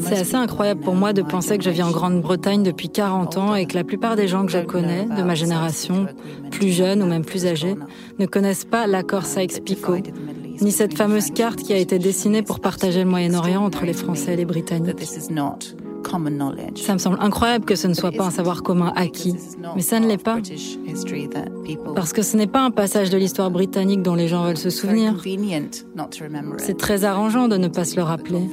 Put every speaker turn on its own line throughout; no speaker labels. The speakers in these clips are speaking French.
C'est assez incroyable pour moi de penser que je vis en Grande-Bretagne depuis 40 ans et que la plupart des gens que je connais, de ma génération, plus jeunes ou même plus âgés, ne connaissent pas l'accord Sykes-Picot, ni cette fameuse carte qui a été dessinée pour partager le Moyen-Orient entre les Français et les Britanniques. Ça me semble incroyable que ce ne soit pas un savoir commun acquis, mais ça ne l'est pas. Parce que ce n'est pas un passage de l'histoire britannique dont les gens veulent se souvenir. C'est très arrangeant de ne pas se le rappeler.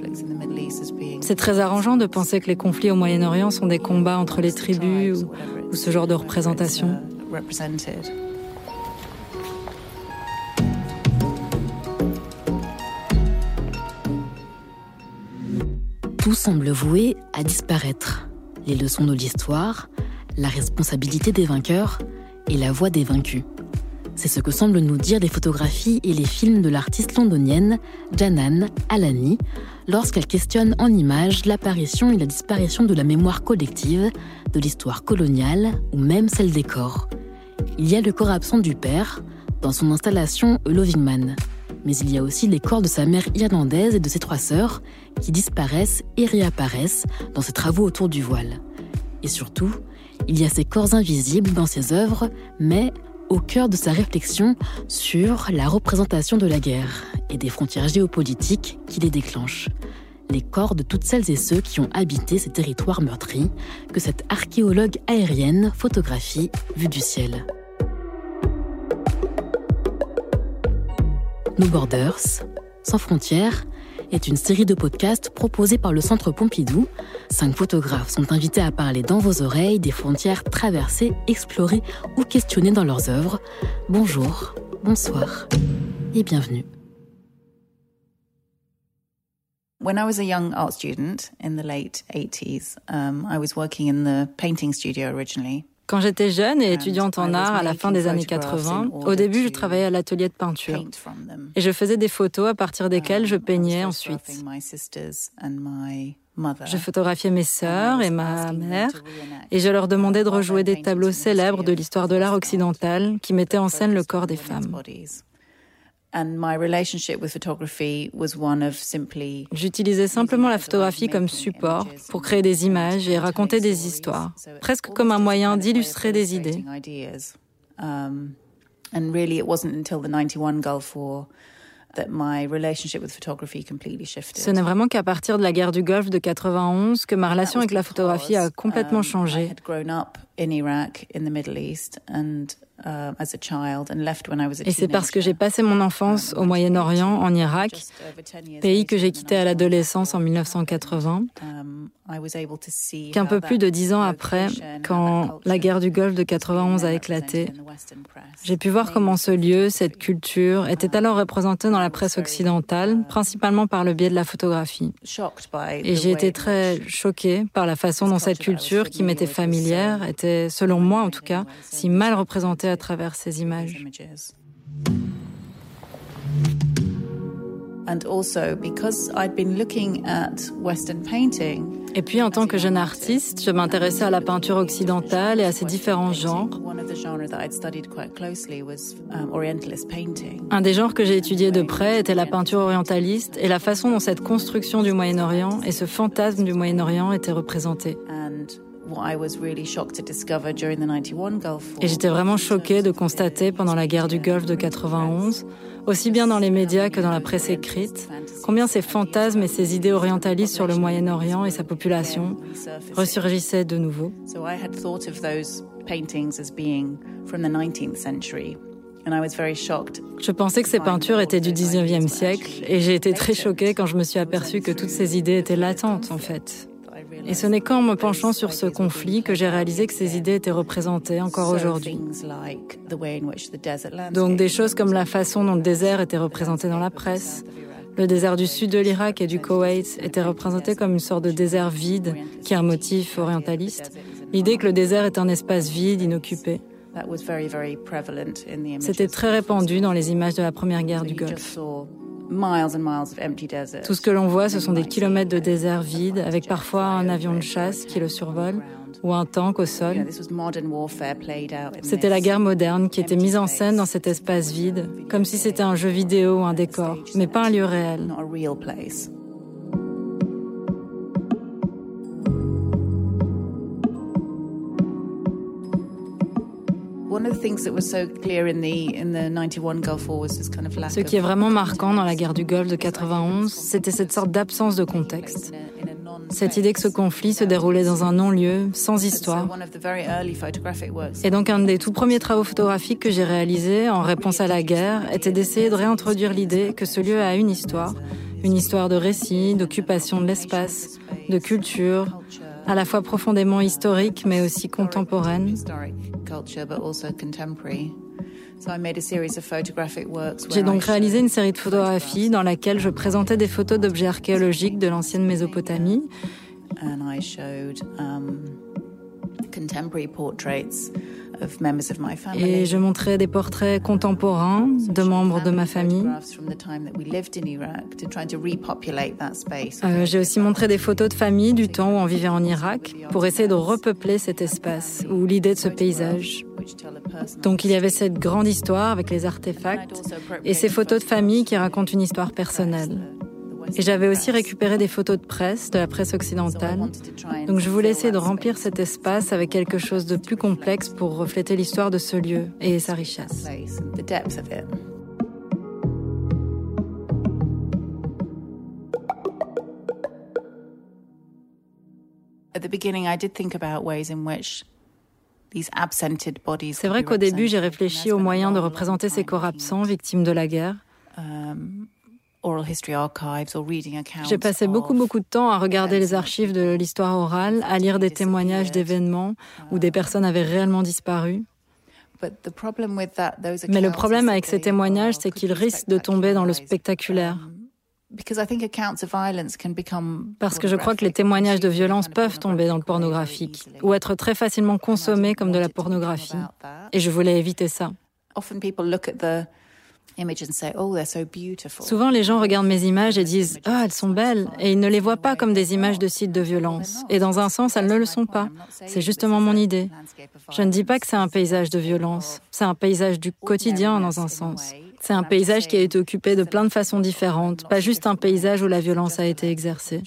C'est très arrangeant de penser que les conflits au Moyen-Orient sont des combats entre les tribus ou, ou ce genre de représentation.
Tout semble voué à disparaître. Les leçons de l'histoire, la responsabilité des vainqueurs et la voix des vaincus. C'est ce que semblent nous dire les photographies et les films de l'artiste londonienne Janan Alani lorsqu'elle questionne en images l'apparition et la disparition de la mémoire collective, de l'histoire coloniale ou même celle des corps. Il y a le corps absent du père dans son installation A Loving Man mais il y a aussi les corps de sa mère irlandaise et de ses trois sœurs qui disparaissent et réapparaissent dans ses travaux autour du voile. Et surtout, il y a ces corps invisibles dans ses œuvres, mais au cœur de sa réflexion sur la représentation de la guerre et des frontières géopolitiques qui les déclenchent. Les corps de toutes celles et ceux qui ont habité ces territoires meurtris que cette archéologue aérienne photographie vue du ciel. No Borders, Sans frontières, est une série de podcasts proposés par le Centre Pompidou. Cinq photographes sont invités à parler dans vos oreilles des frontières traversées, explorées ou questionnées dans leurs œuvres. Bonjour, bonsoir et bienvenue.
When I was a young art student in the late 80s, um, I was working in the painting studio originally.
Quand j'étais jeune et étudiante en art à la fin des années 80, au début, je travaillais à l'atelier de peinture. Et je faisais des photos à partir desquelles je peignais ensuite. Je photographiais mes sœurs et ma mère et je leur demandais de rejouer des tableaux célèbres de l'histoire de l'art occidental qui mettaient en scène le corps des femmes. J'utilisais simplement la photographie comme support pour créer des images et raconter des histoires, presque comme un moyen d'illustrer des idées. Ce n'est vraiment qu'à partir de la guerre du Golfe de 91 que ma relation avec la photographie a complètement um, changé. Et c'est parce que j'ai passé mon enfance au Moyen-Orient, en Irak, pays que j'ai quitté à l'adolescence en 1980, um, qu'un peu plus de dix ans après, quand la guerre du Golfe de 91 a éclaté, j'ai pu voir comment ce lieu, cette culture, était alors représenté dans la presse occidentale, principalement par le biais de la photographie. Et j'ai été très choquée par la façon dont cette culture, qui m'était familière, était, selon moi en tout cas, si mal représentée à travers ces images. Et puis, en tant que jeune artiste, je m'intéressais à la peinture occidentale et à ses différents genres. Un des genres que j'ai étudié de près était la peinture orientaliste et la façon dont cette construction du Moyen-Orient et ce fantasme du Moyen-Orient étaient représentés. Et j'étais vraiment choquée de constater pendant la guerre du Golfe de 91, aussi bien dans les médias que dans la presse écrite, combien ces fantasmes et ces idées orientalistes sur le Moyen-Orient et sa population ressurgissaient de nouveau. Je pensais que ces peintures étaient du 19e siècle et j'ai été très choquée quand je me suis aperçue que toutes ces idées étaient latentes en fait. Et ce n'est qu'en me penchant sur ce conflit que j'ai réalisé que ces idées étaient représentées encore aujourd'hui. Donc des choses comme la façon dont le désert était représenté dans la presse, le désert du sud de l'Irak et du Koweït était représenté comme une sorte de désert vide, qui est un motif orientaliste. L'idée que le désert est un espace vide, inoccupé. C'était très répandu dans les images de la première guerre du Golfe. Tout ce que l'on voit, ce sont des kilomètres de désert vide, avec parfois un avion de chasse qui le survole ou un tank au sol. C'était la guerre moderne qui était mise en scène dans cet espace vide, comme si c'était un jeu vidéo ou un décor, mais pas un lieu réel. Ce qui est vraiment marquant dans la guerre du Golfe de 91, c'était cette sorte d'absence de contexte. Cette idée que ce conflit se déroulait dans un non-lieu, sans histoire. Et donc un des tout premiers travaux photographiques que j'ai réalisés en réponse à la guerre était d'essayer de réintroduire l'idée que ce lieu a une histoire, une histoire de récit, d'occupation de l'espace, de culture, à la fois profondément historique mais aussi contemporaine. J'ai donc réalisé une série de photographies dans laquelle je présentais des photos d'objets archéologiques de l'ancienne Mésopotamie. Et je montrais des portraits contemporains de membres de ma famille. Euh, j'ai aussi montré des photos de famille du temps où on vivait en Irak pour essayer de repeupler cet espace ou l'idée de ce paysage. Donc il y avait cette grande histoire avec les artefacts et ces photos de famille qui racontent une histoire personnelle. Et j'avais aussi récupéré des photos de presse, de la presse occidentale. Donc je voulais essayer de remplir cet espace avec quelque chose de plus complexe pour refléter l'histoire de ce lieu et sa richesse. C'est vrai qu'au début, j'ai réfléchi aux moyens de représenter ces corps absents, victimes de la guerre. Um, j'ai passé beaucoup, beaucoup de temps à regarder les archives de l'histoire orale, à lire des témoignages d'événements où des personnes avaient réellement disparu. Mais le problème avec ces témoignages, c'est qu'ils risquent de tomber dans le spectaculaire. Parce que je crois que les témoignages de violence peuvent tomber dans le pornographique ou être très facilement consommés comme de la pornographie. Et je voulais éviter ça. Oh, Souvent, les gens regardent mes images et disent Ah, elles sont belles, et ils ne les voient pas comme des images de sites de violence. Et dans un sens, elles ne le sont pas. C'est justement mon idée. Je ne dis pas que c'est un paysage de violence. C'est un paysage du quotidien dans un sens. C'est un paysage qui a été occupé de plein de façons différentes, pas juste un paysage où la violence a été exercée.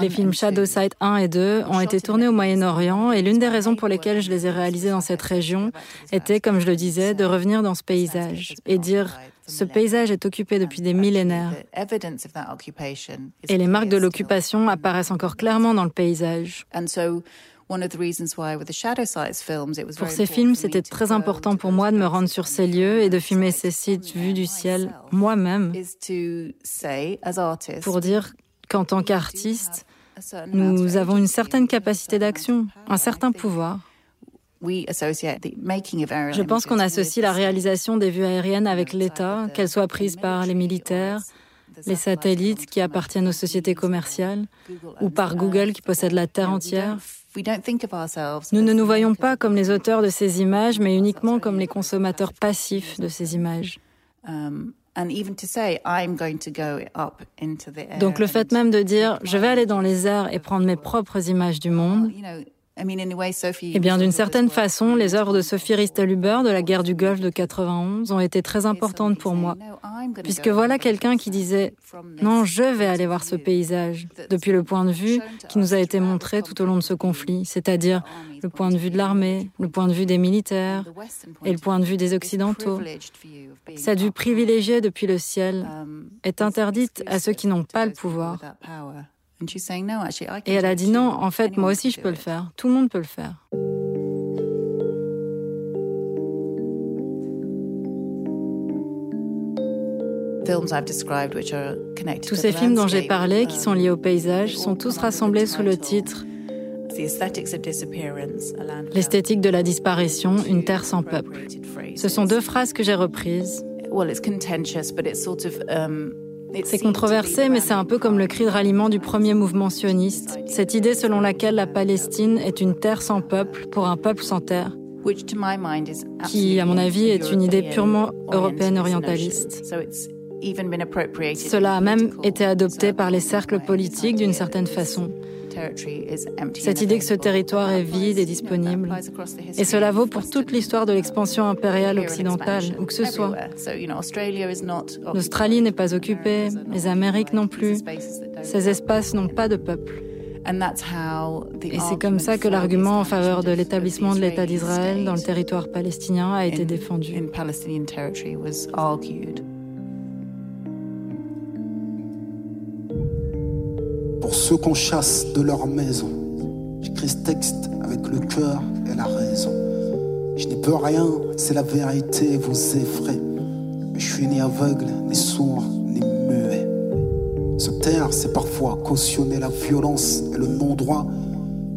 Les films Shadow Site 1 et 2 ont été tournés au Moyen-Orient et l'une des raisons pour lesquelles je les ai réalisés dans cette région était, comme je le disais, de revenir dans ce paysage et dire ce paysage est occupé depuis des millénaires. Et les marques de l'occupation apparaissent encore clairement dans le paysage. Pour ces films, c'était très important pour moi de me rendre sur ces lieux et de filmer ces sites vus du ciel moi-même. pour dire qu'en tant qu'artiste, nous avons une certaine capacité d'action, un certain pouvoir. Je pense qu'on associe la réalisation des vues aériennes avec l'État, qu'elles soient prises par les militaires, les satellites qui appartiennent aux sociétés commerciales, ou par Google qui possède la Terre entière. Nous ne nous voyons pas comme les auteurs de ces images, mais uniquement comme les consommateurs passifs de ces images. Donc le fait même de dire je vais aller dans les airs et prendre mes propres images du monde, eh bien, d'une certaine façon, les œuvres de Sophie Risteluber de la guerre du Golfe de 91 ont été très importantes pour moi, puisque voilà quelqu'un qui disait non, je vais aller voir ce paysage depuis le point de vue qui nous a été montré tout au long de ce conflit, c'est-à-dire le point de vue de l'armée, le point de vue des militaires et le point de vue des Occidentaux. Cette vue privilégiée depuis le ciel est interdite à ceux qui n'ont pas le pouvoir. Et elle a dit non, en fait, moi aussi je peux le faire. Tout le monde peut le faire. Tous ces films dont j'ai parlé, qui sont liés au paysage, sont tous rassemblés sous le titre L'esthétique de la disparition, une terre sans peuple. Ce sont deux phrases que j'ai reprises. C'est controversé, mais c'est un peu comme le cri de ralliement du premier mouvement sioniste, cette idée selon laquelle la Palestine est une terre sans peuple pour un peuple sans terre, qui, à mon avis, est une idée purement européenne orientaliste. Cela a même été adopté par les cercles politiques d'une certaine façon. Cette idée que ce territoire est vide et disponible. Et cela vaut pour toute l'histoire de l'expansion impériale occidentale, où que ce soit. L'Australie n'est pas occupée, les Amériques non plus. Ces espaces n'ont pas de peuple. Et c'est comme ça que l'argument en faveur de l'établissement de l'État d'Israël dans le territoire palestinien a été défendu.
Pour ceux qu'on chasse de leur maison. J'écris ce texte avec le cœur et la raison. Je n'y peux rien, c'est la vérité, vous effraie. Mais je suis ni aveugle, ni sourd, ni muet. Se taire, c'est parfois cautionner la violence et le non-droit.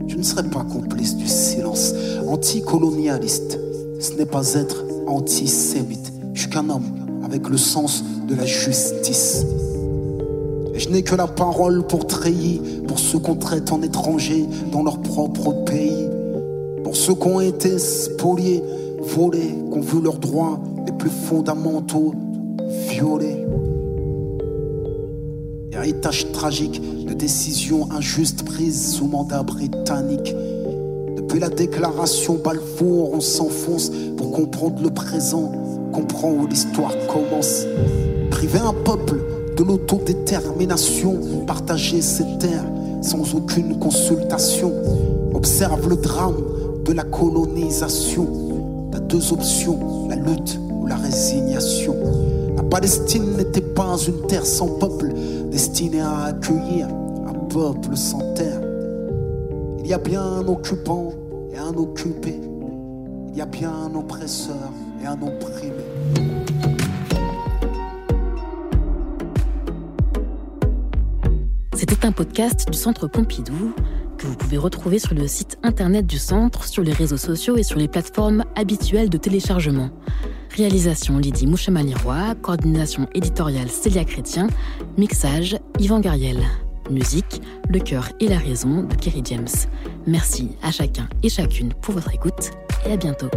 Je ne serai pas complice du silence. Anticolonialiste, ce n'est pas être antisémite. Je suis qu'un homme avec le sens de la justice. Je n'ai que la parole pour treillir, pour ceux qu'on traite en étrangers dans leur propre pays, pour ceux qui ont été spoliés, volés, qui ont vu leurs droits les plus fondamentaux violés. Héritage tragique de décisions injustes prises sous mandat britannique. Depuis la déclaration Balfour, on s'enfonce pour comprendre le présent, comprendre où l'histoire commence. Priver un peuple de l'autodétermination, partager ses terres sans aucune consultation. Observe le drame de la colonisation. T'as deux options, la lutte ou la résignation. La Palestine n'était pas une terre sans peuple, destinée à accueillir un peuple sans terre. Il y a bien un occupant et un occupé. Il y a bien un oppresseur et un opprimé.
C'était un podcast du Centre Pompidou que vous pouvez retrouver sur le site internet du Centre, sur les réseaux sociaux et sur les plateformes habituelles de téléchargement. Réalisation Lydie Mouchemaliroy, coordination éditoriale Célia Chrétien, mixage Yvan Gariel. Musique, Le cœur et la raison de Kerry James. Merci à chacun et chacune pour votre écoute et à bientôt.